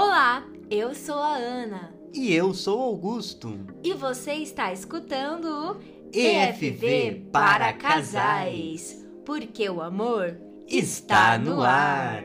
Olá, eu sou a Ana E eu sou Augusto. e você está escutando o EFV para casais. porque o amor Está no ar.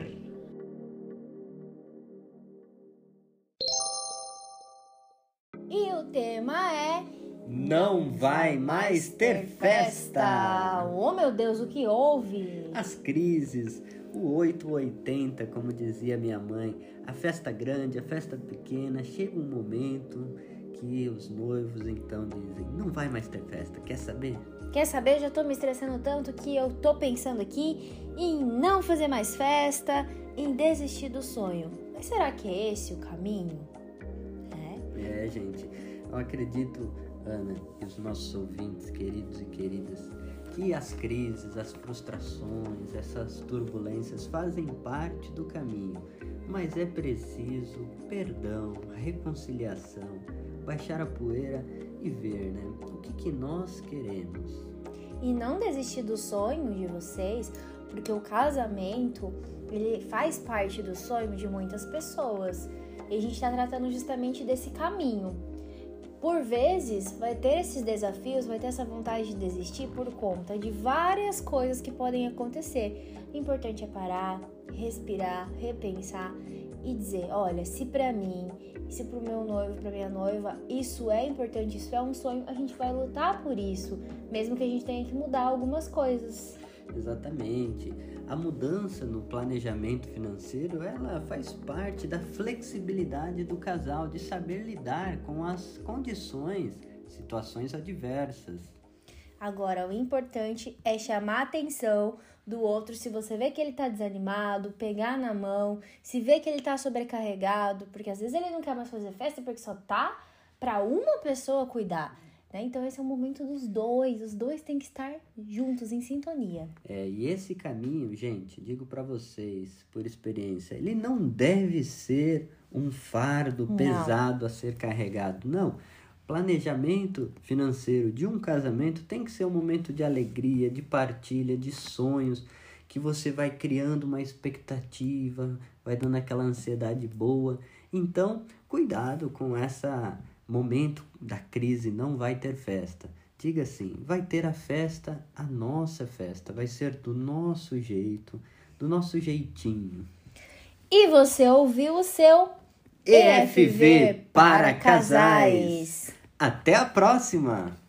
E o tema é Não vai mais ter festa. Oh meu Deus, o que houve? As crises, o 880, como dizia minha mãe, a festa grande, a festa pequena, chega um momento que os noivos então dizem: não vai mais ter festa, quer saber? Quer saber? Já tô me estressando tanto que eu tô pensando aqui em não fazer mais festa, em desistir do sonho. Mas será que é esse o caminho? É. É, gente, eu acredito, Ana, e os nossos ouvintes, queridos e queridas, que as crises, as frustrações, essas turbulências fazem parte do caminho, mas é preciso perdão, reconciliação, baixar a poeira e ver, né, o que, que nós queremos. E não desistir do sonho de vocês, porque o casamento, ele faz parte do sonho de muitas pessoas. E a gente está tratando justamente desse caminho. Por vezes, vai ter esses desafios, vai ter essa vontade de desistir por conta de várias coisas que podem acontecer. O importante é parar, respirar, repensar e dizer: olha, se pra mim, se pro meu noivo, pra minha noiva, isso é importante, isso é um sonho, a gente vai lutar por isso, mesmo que a gente tenha que mudar algumas coisas. Exatamente. A mudança no planejamento financeiro, ela faz parte da flexibilidade do casal de saber lidar com as condições, situações adversas. Agora, o importante é chamar a atenção do outro se você vê que ele tá desanimado, pegar na mão, se vê que ele tá sobrecarregado, porque às vezes ele não quer mais fazer festa porque só tá pra uma pessoa cuidar, né? Então esse é o momento dos dois, os dois têm que estar juntos em sintonia. É, e esse caminho, gente, digo pra vocês, por experiência, ele não deve ser um fardo Não. pesado a ser carregado. Não. Planejamento financeiro de um casamento tem que ser um momento de alegria, de partilha, de sonhos, que você vai criando uma expectativa, vai dando aquela ansiedade boa. Então, cuidado com esse momento da crise, não vai ter festa. Diga assim, vai ter a festa, a nossa festa, vai ser do nosso jeito, do nosso jeitinho. E você ouviu o seu EFV para casais. Até a próxima!